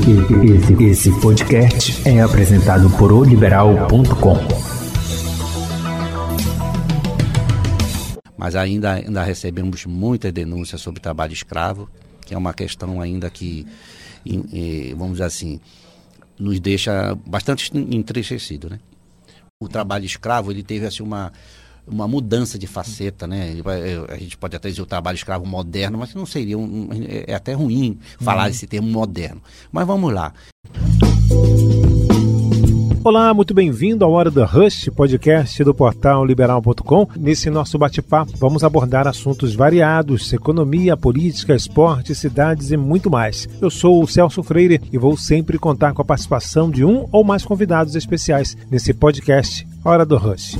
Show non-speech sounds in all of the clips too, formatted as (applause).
Esse, esse podcast é apresentado por oliberal.com. Mas ainda, ainda recebemos muitas denúncias sobre trabalho escravo, que é uma questão ainda que, vamos dizer assim, nos deixa bastante entristecido, né? O trabalho escravo, ele teve assim uma uma mudança de faceta, né? A gente pode até dizer o trabalho escravo moderno, mas não seria um, é até ruim falar uhum. esse termo moderno. Mas vamos lá. Olá, muito bem-vindo ao Hora do Rush, podcast do portal liberal.com. Nesse nosso bate-papo, vamos abordar assuntos variados: economia, política, esporte, cidades e muito mais. Eu sou o Celso Freire e vou sempre contar com a participação de um ou mais convidados especiais nesse podcast Hora do Rush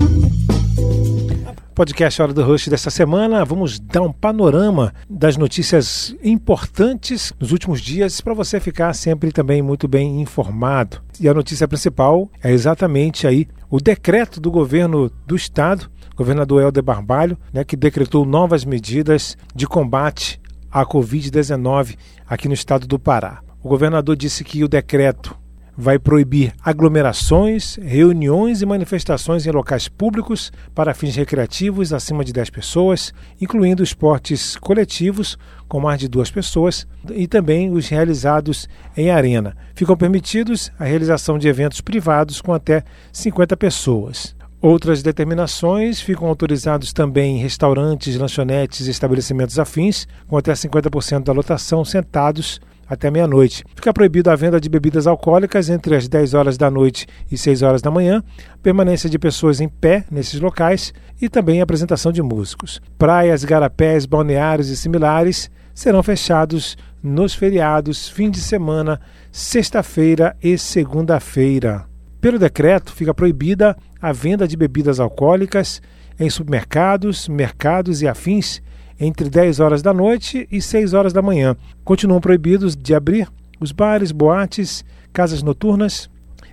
podcast Hora do Rush dessa semana, vamos dar um panorama das notícias importantes nos últimos dias para você ficar sempre também muito bem informado. E a notícia principal é exatamente aí o decreto do governo do estado, governador Helder Barbalho, né, que decretou novas medidas de combate à Covid-19 aqui no estado do Pará. O governador disse que o decreto vai proibir aglomerações, reuniões e manifestações em locais públicos para fins recreativos acima de 10 pessoas, incluindo esportes coletivos com mais de duas pessoas e também os realizados em arena. Ficam permitidos a realização de eventos privados com até 50 pessoas. Outras determinações ficam autorizados também restaurantes, lanchonetes e estabelecimentos afins, com até 50% da lotação sentados até meia-noite. Fica proibido a venda de bebidas alcoólicas entre as 10 horas da noite e 6 horas da manhã, permanência de pessoas em pé nesses locais e também apresentação de músicos. Praias, garapés, balneários e similares serão fechados nos feriados, fim de semana, sexta-feira e segunda-feira. Pelo decreto, fica proibida a venda de bebidas alcoólicas em supermercados, mercados e afins entre 10 horas da noite e 6 horas da manhã. Continuam proibidos de abrir os bares, boates, casas noturnas,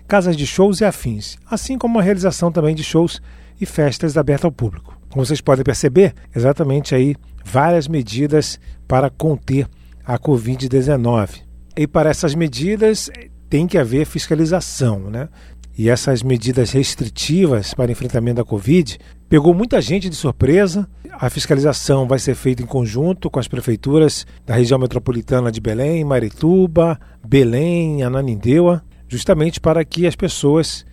casas de shows e afins, assim como a realização também de shows e festas abertas ao público. Como vocês podem perceber, exatamente aí várias medidas para conter a Covid-19. E para essas medidas tem que haver fiscalização, né? E essas medidas restritivas para enfrentamento da Covid pegou muita gente de surpresa. A fiscalização vai ser feita em conjunto com as prefeituras da região metropolitana de Belém, Marituba, Belém, Ananindeua, justamente para que as pessoas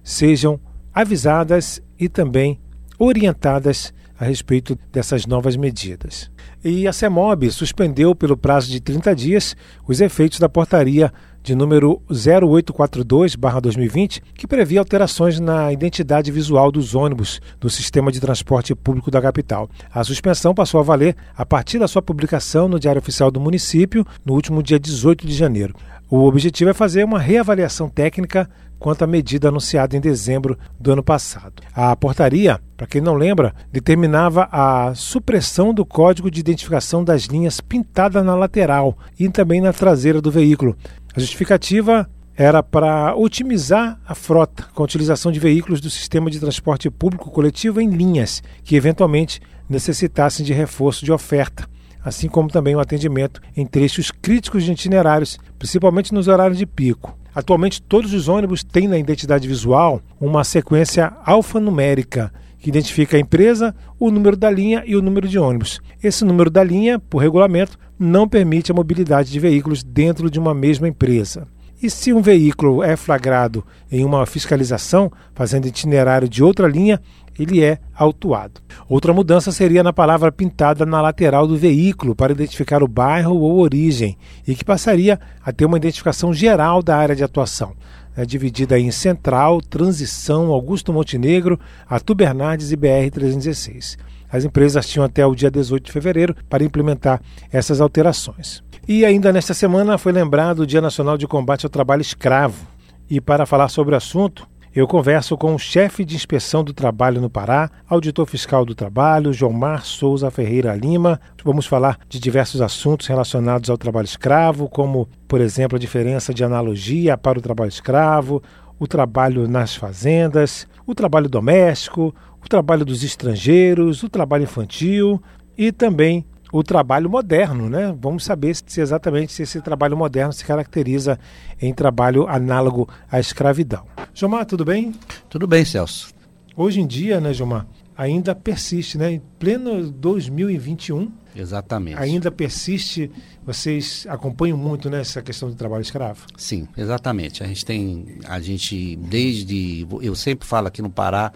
sejam avisadas e também orientadas a respeito dessas novas medidas. E a CEMOB suspendeu pelo prazo de 30 dias os efeitos da portaria de número 0842-2020, que previa alterações na identidade visual dos ônibus do sistema de transporte público da capital. A suspensão passou a valer a partir da sua publicação no Diário Oficial do Município, no último dia 18 de janeiro. O objetivo é fazer uma reavaliação técnica quanto à medida anunciada em dezembro do ano passado. A portaria, para quem não lembra, determinava a supressão do código de identificação das linhas pintada na lateral e também na traseira do veículo. A justificativa era para otimizar a frota com a utilização de veículos do sistema de transporte público coletivo em linhas que eventualmente necessitassem de reforço de oferta assim como também o atendimento em trechos críticos de itinerários, principalmente nos horários de pico. Atualmente, todos os ônibus têm na identidade visual uma sequência alfanumérica que identifica a empresa, o número da linha e o número de ônibus. Esse número da linha, por regulamento, não permite a mobilidade de veículos dentro de uma mesma empresa. E se um veículo é flagrado em uma fiscalização, fazendo itinerário de outra linha, ele é autuado. Outra mudança seria na palavra pintada na lateral do veículo para identificar o bairro ou origem, e que passaria a ter uma identificação geral da área de atuação, né, dividida em Central, Transição, Augusto Montenegro, Atu Bernardes e BR-316. As empresas tinham até o dia 18 de fevereiro para implementar essas alterações. E ainda nesta semana foi lembrado o Dia Nacional de Combate ao Trabalho Escravo. E para falar sobre o assunto, eu converso com o chefe de inspeção do trabalho no Pará, auditor fiscal do trabalho, João Mar Souza Ferreira Lima. Vamos falar de diversos assuntos relacionados ao trabalho escravo, como, por exemplo, a diferença de analogia para o trabalho escravo, o trabalho nas fazendas, o trabalho doméstico, o trabalho dos estrangeiros, o trabalho infantil e também o trabalho moderno, né? Vamos saber se exatamente se esse trabalho moderno se caracteriza em trabalho análogo à escravidão. Gilmar, tudo bem? Tudo bem, Celso. Hoje em dia, né, Gilmar, ainda persiste, né? Pleno 2021, Exatamente. ainda persiste. Vocês acompanham muito né, essa questão do trabalho escravo? Sim, exatamente. A gente tem, a gente desde, eu sempre falo aqui no Pará,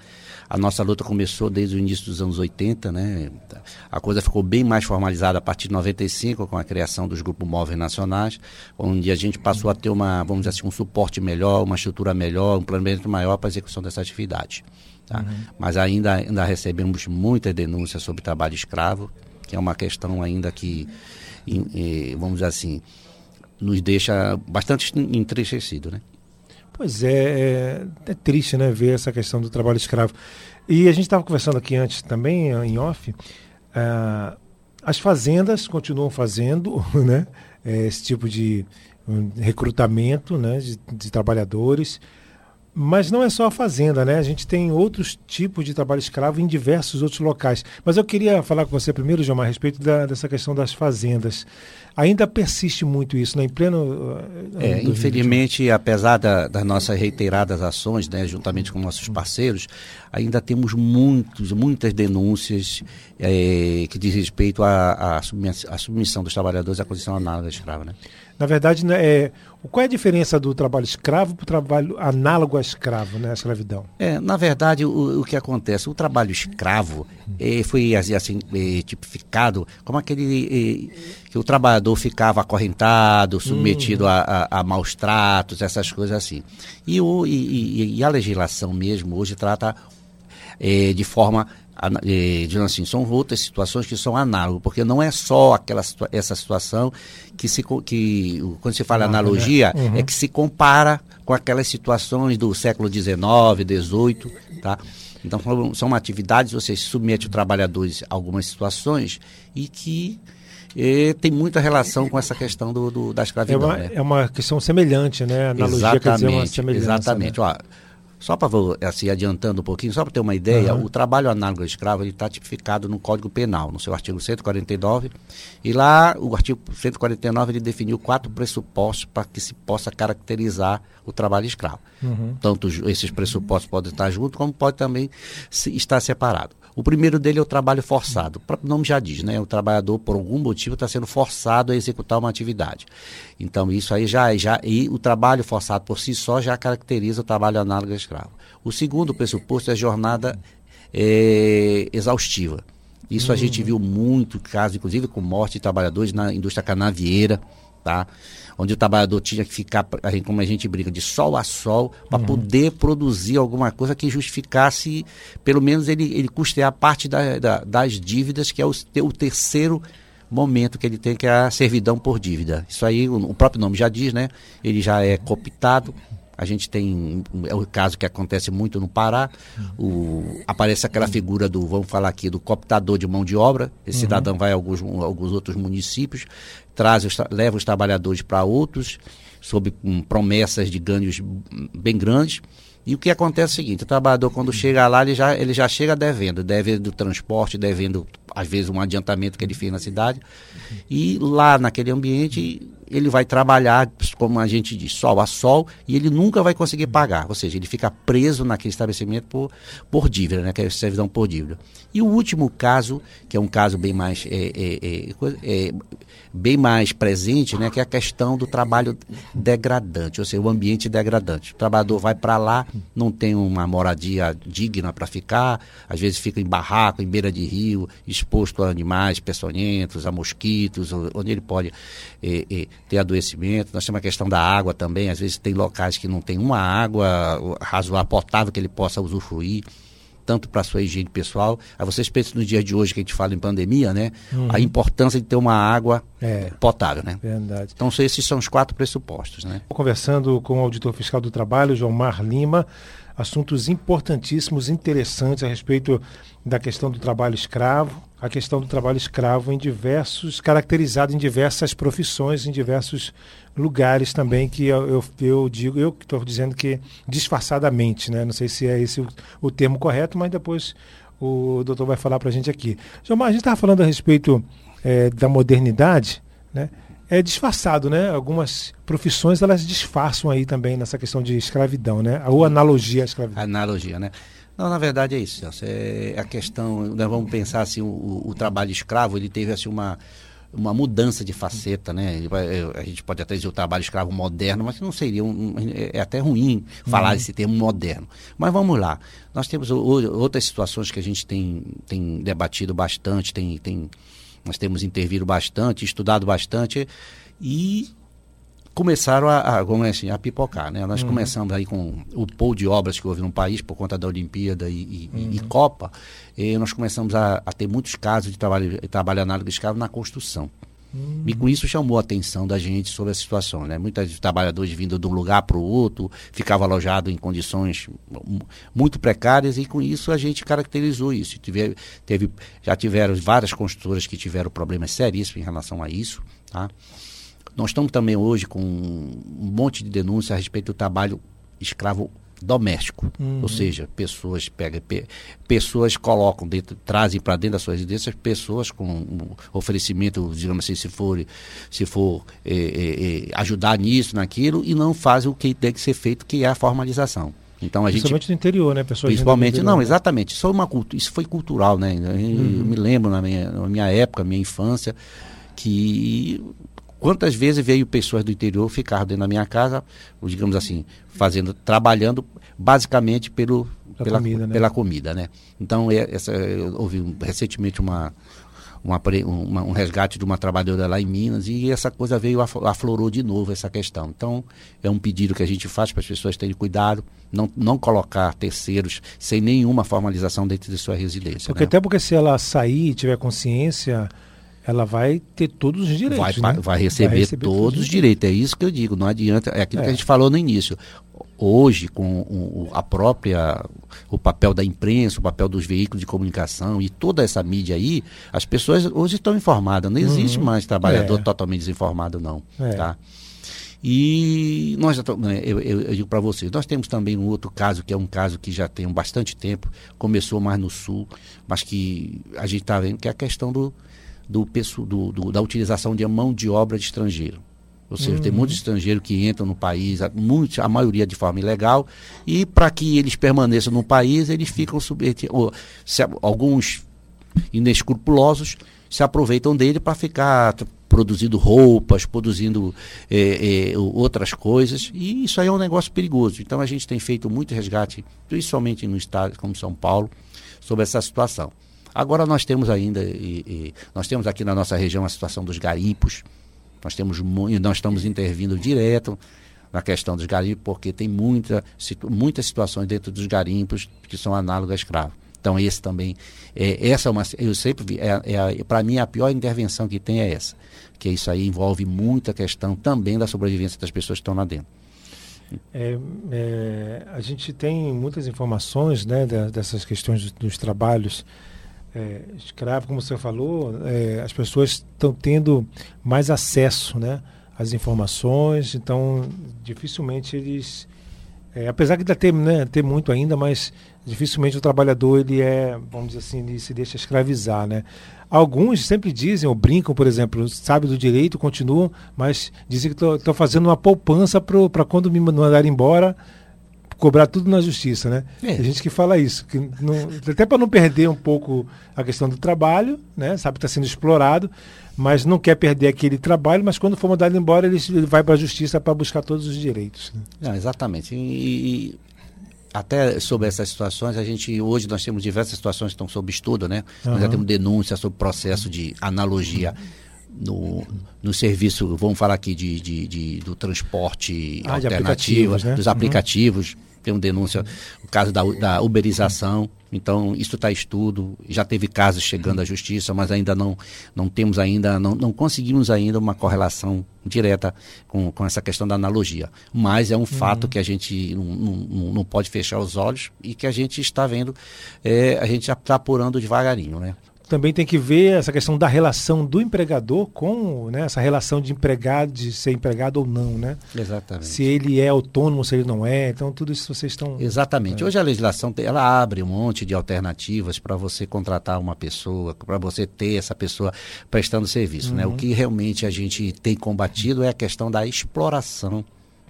a nossa luta começou desde o início dos anos 80, né? A coisa ficou bem mais formalizada a partir de 95 com a criação dos grupos móveis nacionais, onde a gente passou a ter uma, vamos dizer assim, um suporte melhor, uma estrutura melhor, um planejamento maior para a execução dessa atividade. Tá? Uhum. Mas ainda, ainda recebemos muitas denúncias sobre trabalho escravo, que é uma questão ainda que, vamos dizer assim, nos deixa bastante entristecido, né? Pois é, é, é, triste, né, ver essa questão do trabalho escravo. E a gente estava conversando aqui antes também, em off, uh, as fazendas continuam fazendo, (laughs) né, esse tipo de um, recrutamento, né, de, de trabalhadores, mas não é só a fazenda, né? A gente tem outros tipos de trabalho escravo em diversos outros locais. Mas eu queria falar com você primeiro, Gilmar, a respeito da, dessa questão das fazendas. Ainda persiste muito isso, né? Em pleno. É, infelizmente, apesar da, das nossas reiteradas ações, né, juntamente com nossos parceiros, ainda temos muitos, muitas denúncias é, que diz respeito à, à submissão dos trabalhadores à condição análoga escrava, né? Na verdade, né, é, qual é a diferença do trabalho escravo para o trabalho análogo a escravo, né, a escravidão? É, na verdade, o, o que acontece, o trabalho escravo é, foi assim, assim é, tipificado como aquele é, que o trabalhador ficava acorrentado, submetido uhum. a, a, a, maus tratos, essas coisas assim. E, o, e, e a legislação mesmo hoje trata de forma dizendo assim, são outras situações que são análogas, porque não é só aquela essa situação que se que quando se fala ah, analogia né? uhum. é que se compara com aquelas situações do século XIX, XVIII, tá? Então são atividades você submete os trabalhadores a algumas situações e que e tem muita relação com essa questão do, do da escravidão. É uma, né? é uma questão semelhante, né? Analogia exatamente, quer dizer uma semelhança. Exatamente. Né? Ó, só para assim, adiantando um pouquinho, só para ter uma ideia, uhum. o trabalho análogo ao escravo está tipificado no Código Penal, no seu artigo 149, e lá o artigo 149 ele definiu quatro pressupostos para que se possa caracterizar o trabalho escravo. Uhum. Tanto esses pressupostos podem estar juntos, como pode também se, estar separado. O primeiro dele é o trabalho forçado. O próprio nome já diz, né? O trabalhador, por algum motivo, está sendo forçado a executar uma atividade. Então, isso aí já, já. E o trabalho forçado por si só já caracteriza o trabalho análogo ao escravo. O segundo pressuposto é a jornada é, exaustiva. Isso uhum. a gente viu muito caso, inclusive com morte de trabalhadores na indústria canavieira, tá? onde o trabalhador tinha que ficar, como a gente briga, de sol a sol, para uhum. poder produzir alguma coisa que justificasse, pelo menos ele, ele custear parte da, da, das dívidas, que é o, o terceiro momento que ele tem, que é a servidão por dívida. Isso aí, o, o próprio nome já diz, né? Ele já é cooptado, a gente tem, é o caso que acontece muito no Pará, o, aparece aquela figura do, vamos falar aqui, do cooptador de mão de obra. Esse uhum. cidadão vai a alguns, alguns outros municípios, traz os, leva os trabalhadores para outros, sob um, promessas de ganhos bem grandes. E o que acontece é o seguinte, o trabalhador quando chega lá, ele já, ele já chega devendo, devendo do transporte, devendo às vezes um adiantamento que ele fez na cidade. E lá naquele ambiente ele vai trabalhar, como a gente diz, sol a sol, e ele nunca vai conseguir pagar. Ou seja, ele fica preso naquele estabelecimento por, por dívida, né? que é servidão por dívida. E o último caso, que é um caso bem mais, é, é, é, é, bem mais presente, né? que é a questão do trabalho degradante, ou seja, o ambiente degradante. O trabalhador vai para lá, não tem uma moradia digna para ficar, às vezes fica em barraco, em beira de rio, exposto a animais peçonhentos, a mosquitos, onde ele pode é, é, ter adoecimento. Nós temos a questão da água também, às vezes tem locais que não tem uma água razoável, potável que ele possa usufruir tanto para a sua higiene pessoal. Aí vocês pensam no dia de hoje que a gente fala em pandemia, né? Uhum. A importância de ter uma água é, potável, né? Verdade. Então esses são os quatro pressupostos, né? Conversando com o auditor fiscal do trabalho, João Mar Lima, assuntos importantíssimos, interessantes a respeito da questão do trabalho escravo, a questão do trabalho escravo em diversos, caracterizado em diversas profissões, em diversos lugares também, que eu, eu, eu digo, eu estou dizendo que disfarçadamente, né? Não sei se é esse o, o termo correto, mas depois o doutor vai falar para a gente aqui. Gilmar, a gente estava falando a respeito é, da modernidade, né? É disfarçado, né? Algumas profissões elas disfarçam aí também nessa questão de escravidão, né? Ou analogia à escravidão. Analogia, né? Não, na verdade é isso, Celso. É a questão, nós vamos pensar assim, o, o trabalho escravo, ele teve assim uma uma mudança de faceta, né? A gente pode até dizer o trabalho escravo moderno, mas não seria um, é até ruim falar uhum. esse termo moderno. Mas vamos lá. Nós temos outras situações que a gente tem, tem debatido bastante, tem, tem, nós temos intervido bastante, estudado bastante e começaram a, a, como é assim, a pipocar, né? Nós uhum. começamos aí com o pôr de obras que houve no país por conta da Olimpíada e, e, uhum. e Copa, e nós começamos a, a, ter muitos casos de trabalho, trabalho análogo escravo na construção. Uhum. E com isso chamou a atenção da gente sobre a situação. Né? Muitos trabalhadores vindo de um lugar para o outro, ficavam alojados em condições muito precárias, e com isso a gente caracterizou isso. Tive, teve, já tiveram várias construtoras que tiveram problemas seríssimos em relação a isso. Tá? Nós estamos também hoje com um monte de denúncias a respeito do trabalho escravo doméstico, uhum. ou seja, pessoas pegam, pe, pessoas colocam dentro, trazem para dentro das suas residências pessoas com um oferecimento, digamos assim, se for, se for é, é, é, ajudar nisso, naquilo, e não fazem o que tem que ser feito, que é a formalização. Então a principalmente gente, no interior, né? Pessoas principalmente, interior, não, né? exatamente. Isso foi, uma, isso foi cultural, né? Eu uhum. me lembro na minha, na minha época, minha infância, que Quantas vezes veio pessoas do interior ficar dentro da minha casa, digamos assim, fazendo, trabalhando basicamente pelo, pela, comida, né? pela comida, né? Então, é, essa, houve recentemente uma, uma, uma, um resgate de uma trabalhadora lá em Minas e essa coisa veio, aflorou de novo essa questão. Então, é um pedido que a gente faz para as pessoas terem cuidado, não, não colocar terceiros sem nenhuma formalização dentro de sua residência. Porque né? até porque se ela sair e tiver consciência ela vai ter todos os direitos. Vai, né? vai, receber, vai receber todos, todos, os direitos. É isso que eu digo. Não adianta. É aquilo é. que a gente falou no início. Hoje, com o, a própria. o papel da imprensa, o papel dos veículos de comunicação e toda essa mídia aí, as pessoas hoje estão informadas. Não existe uhum. mais trabalhador é. totalmente desinformado, não. É. Tá? E nós né, eu, eu, eu digo para vocês, nós temos também um outro caso, que é um caso que já tem bastante tempo, começou mais no sul, mas que a gente está vendo que é a questão do, do, do, do, da utilização de mão de obra de estrangeiro. Ou seja, uhum. tem muitos estrangeiros que entram no país, a, a maioria de forma ilegal, e para que eles permaneçam no país, eles ficam submetidos. Alguns inescrupulosos se aproveitam dele para ficar produzindo roupas, produzindo é, é, outras coisas, e isso aí é um negócio perigoso. Então a gente tem feito muito resgate, principalmente no estado como São Paulo, sobre essa situação. Agora nós temos ainda, e, e, nós temos aqui na nossa região a situação dos garimpos. Nós temos nós estamos intervindo direto na questão dos garimpos, porque tem muita, muitas situações dentro dos garimpos que são análogas a escravo. Então esse também, é, essa é uma, eu sempre vi, é, é para mim a pior intervenção que tem é essa, que isso aí envolve muita questão também da sobrevivência das pessoas que estão lá dentro. É, é, a gente tem muitas informações né, dessas questões dos trabalhos é, escravo, como você falou, é, as pessoas estão tendo mais acesso né, às informações, então dificilmente eles. É, apesar de ter, né, ter muito ainda, mas dificilmente o trabalhador ele é, vamos dizer assim, ele se deixa escravizar, né? Alguns sempre dizem ou brincam, por exemplo, sabe do direito, continuam, mas dizem que estão fazendo uma poupança para quando me mandar embora, cobrar tudo na justiça, né? É. Tem gente que fala isso, que não, até para não perder um pouco a questão do trabalho, né? Sabe que está sendo explorado, mas não quer perder aquele trabalho, mas quando for mandado embora, ele, ele vai para a justiça para buscar todos os direitos. Né? Não, exatamente. E, e, até sobre essas situações, a gente hoje nós temos diversas situações que estão sob estudo, né? Uhum. Nós já temos denúncia sobre processo de analogia. No, no serviço, vamos falar aqui de, de, de do transporte ah, alternativo, aplicativos, né? dos aplicativos. Uhum tem uma denúncia, o caso da, da uberização. Então, isso está estudo, já teve casos chegando à justiça, mas ainda não, não temos ainda, não, não conseguimos ainda uma correlação direta com, com essa questão da analogia. Mas é um fato uhum. que a gente não, não, não, pode fechar os olhos e que a gente está vendo, é, a gente já está apurando devagarinho, né? Também tem que ver essa questão da relação do empregador com né, essa relação de empregado, de ser empregado ou não, né? Exatamente. Se ele é autônomo, se ele não é. Então, tudo isso vocês estão. Exatamente. É. Hoje a legislação ela abre um monte de alternativas para você contratar uma pessoa, para você ter essa pessoa prestando serviço. Uhum. Né? O uhum. que realmente a gente tem combatido é a questão da exploração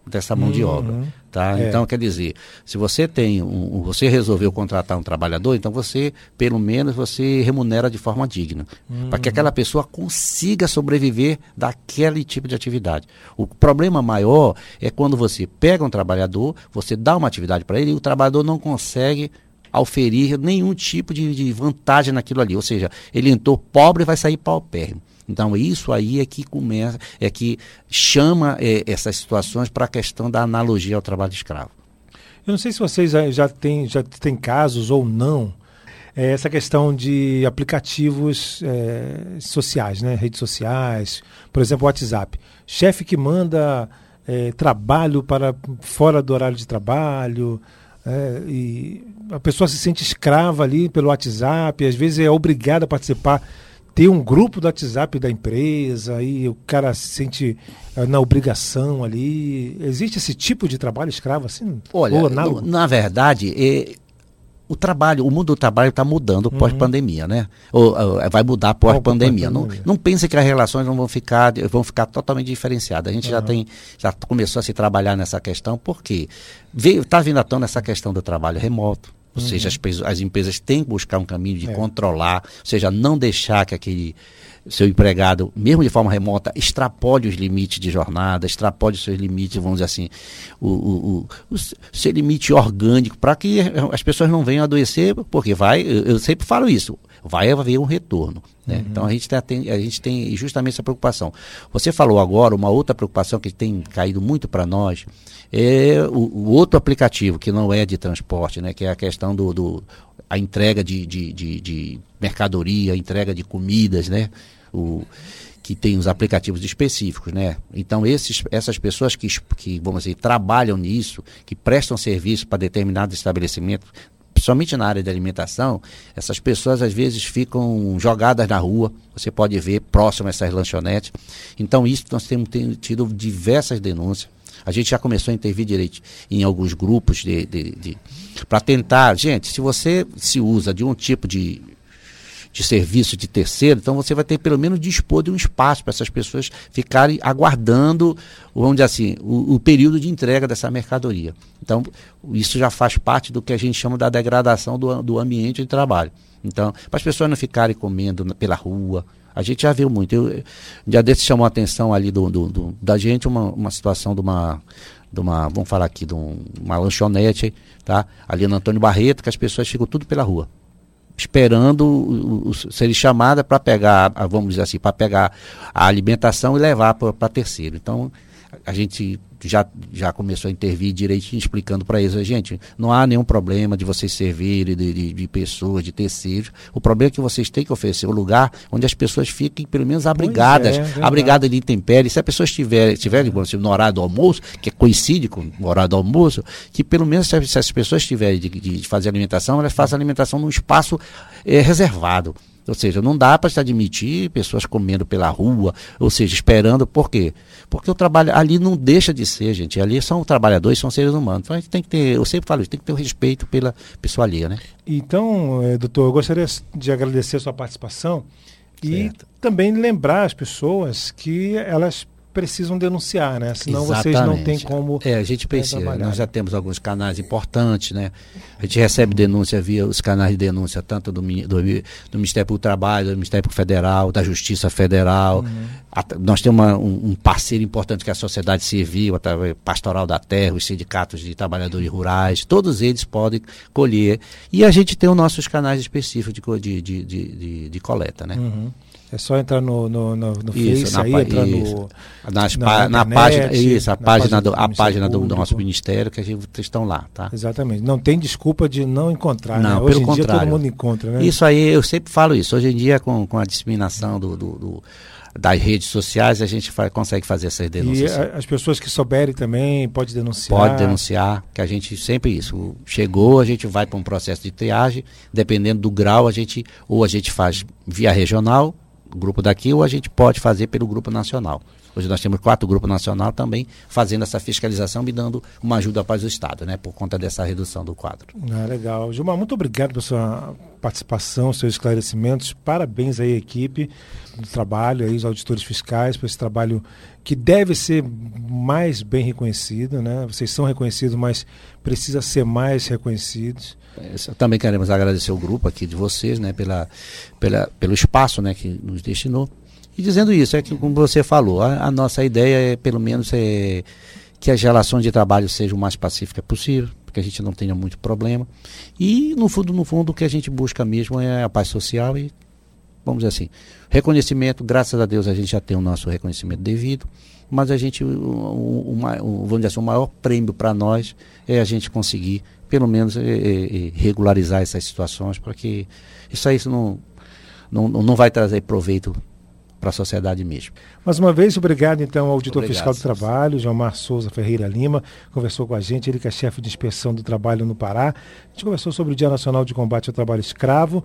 dessa mão uhum. de obra. Tá? É. Então, quer dizer, se você tem um, você resolveu contratar um trabalhador, então você, pelo menos, você remunera de forma digna. Uhum. Para que aquela pessoa consiga sobreviver daquele tipo de atividade. O problema maior é quando você pega um trabalhador, você dá uma atividade para ele e o trabalhador não consegue oferir nenhum tipo de, de, vantagem naquilo ali. Ou seja, ele entrou pobre e vai sair paupérrimo. Então, isso aí é que começa, é que chama é, essas situações para a questão da analogia ao trabalho escravo. Eu não sei se vocês já têm já tem casos ou não, é essa questão de aplicativos é, sociais, né? redes sociais, por exemplo, WhatsApp. Chefe que manda é, trabalho para fora do horário de trabalho, é, e a pessoa se sente escrava ali pelo WhatsApp, às vezes é obrigada a participar ter um grupo do WhatsApp da empresa e o cara se sente uh, na obrigação ali. Existe esse tipo de trabalho escravo assim? Olha, no, na verdade, é, o trabalho, o mundo do trabalho está mudando uhum. pós-pandemia, né? Ou, ou, vai mudar pós-pandemia. Não, não pense que as relações não vão ficar, vão ficar totalmente diferenciadas. A gente uhum. já tem, já começou a se trabalhar nessa questão, porque está vindo à tona essa questão do trabalho remoto ou uhum. seja, as, as, empresas têm que buscar um caminho de é. controlar, ou seja, não deixar que aquele seu empregado, mesmo de forma remota, extrapole os limites de jornada, extrapole os seus limites, vamos dizer assim, o, o, o, o seu limite orgânico, para que as pessoas não venham adoecer, porque vai, eu sempre falo isso, vai haver um retorno. Né? Uhum. Então a gente, tem, a gente tem justamente essa preocupação. Você falou agora, uma outra preocupação que tem caído muito para nós é o, o, outro aplicativo que não é de transporte, né? que é a questão do, do a entrega de, de, de, de mercadoria, a entrega de comidas, né? O, que tem os aplicativos específicos, né? Então esses, essas pessoas que, que vamos dizer trabalham nisso, que prestam serviço para determinado estabelecimento, principalmente na área de alimentação, essas pessoas às vezes ficam jogadas na rua, você pode ver próximo a essas lanchonetes. Então isso nós temos tido diversas denúncias. A gente já começou a intervir direito em alguns grupos de, de, de para tentar, gente, se você se usa de um tipo de de serviço de terceiro, então você vai ter pelo menos dispor de um espaço para essas pessoas ficarem aguardando, vamos dizer assim, o, o, período de entrega dessa mercadoria. Então, isso já faz parte do que a gente chama da degradação do, do ambiente de trabalho. Então, para as pessoas não ficarem comendo pela rua, a gente já viu muito. Eu, dia desse chamou a atenção ali do, do, do, da gente uma, uma situação de uma, de uma, vamos falar aqui, de um, uma lanchonete, tá? Ali no Antônio Barreto, que as pessoas ficam tudo pela rua esperando ser chamada para pegar, vamos dizer assim, para pegar a alimentação e levar para terceiro. Então, a gente já, já começou a intervir direitinho, explicando para eles, gente, não há nenhum problema de vocês servirem de, de, de, pessoas, de terceiros. O problema é que vocês têm que oferecer um lugar onde as pessoas fiquem pelo menos abrigadas, é, abrigadas de intempéries. Se a pessoa estiver, estiver no horário do almoço, que coincide com o horário do almoço, que pelo menos se, se as pessoas estiverem de, de, fazer alimentação, elas façam alimentação num espaço é, reservado. Ou seja, não dá para se admitir pessoas comendo pela rua, ou seja, esperando, por quê? Porque o trabalho ali não deixa de ser, gente. Ali são trabalhadores, são seres humanos. Então a gente tem que ter, eu sempre falo isso, tem que ter o respeito pela pessoa alheia, né? Então, é, doutor, eu gostaria de agradecer a sua participação e certo. também lembrar as pessoas que elas precisam denunciar, né? Senão Exatamente. vocês não têm como. É, a gente é, precisa. nós já temos alguns canais importantes, né? A gente recebe denúncia via os canais de denúncia, tanto do, do, do Ministério do Trabalho, do Ministério Federal, da Justiça Federal. Uhum. A, nós temos uma, um, um, parceiro importante que é a Sociedade Civil, a Pastoral da Terra, os sindicatos de trabalhadores rurais, todos eles podem colher. E a gente tem os nossos canais específicos de, de, de, de, de coleta, né? Uhum. É só entrar no, no, no, no Isso, Face na aí, entrar isso. no. Nas na na, internet, página, isso, a na página, do, a página do, do nosso ministério que a gente vocês estão lá, tá? Exatamente. Não tem desculpa de não encontrar, Não, né? Hoje pelo em dia todo contrário. mundo encontra, né? Isso aí, eu sempre falo isso. Hoje em dia, com, com a disseminação do, do- do- das redes sociais, a gente fa- consegue fazer essas E denúncias. a- as pessoas que souberem também pode denunciar. Pode denunciar, que a gente sempre isso. Chegou, a gente vai para um processo de triagem, dependendo do grau, a gente ou a gente faz via regional, grupo daqui, ou a gente pode fazer pelo grupo nacional. Hoje nós temos quatro grupos nacional também fazendo essa fiscalização e dando uma ajuda para o Estado, né? Por conta dessa redução do quadro. Ah, legal. Gilmar, muito obrigado pela sua participação, seus esclarecimentos. Parabéns aí à equipe do trabalho, aí, os auditores fiscais, por esse trabalho que deve ser mais bem reconhecido, né? Vocês são reconhecidos, mas precisa ser mais reconhecidos. É, Também queremos agradecer o grupo aqui de vocês, né, pela, pela, pelo espaço, né, que nos destinou. E dizendo isso, é que como você falou, a, a nossa ideia é, pelo menos, é que as relações de trabalho sejam o mais pacíficas possível, porque a gente não tenha muito problema. E, no fundo, no fundo, o que a gente busca mesmo é a paz social e, vamos dizer assim, reconhecimento, graças a Deus a gente já tem o nosso reconhecimento devido, mas a gente, o, o, o- vamos dizer assim, o maior prêmio para nós é a gente conseguir, pelo menos, eh, eh, regularizar essas situações, para que isso aí isso não, não, não vai trazer proveito para a sociedade mesmo. Mais uma vez, obrigado então ao auditor Obrigado, fiscal do trabalho, Gilmar Souza Ferreira Lima, conversou com a gente, ele que é chefe de inspeção do trabalho no Pará. A gente conversou sobre o Dia Nacional de Combate ao Trabalho Escravo.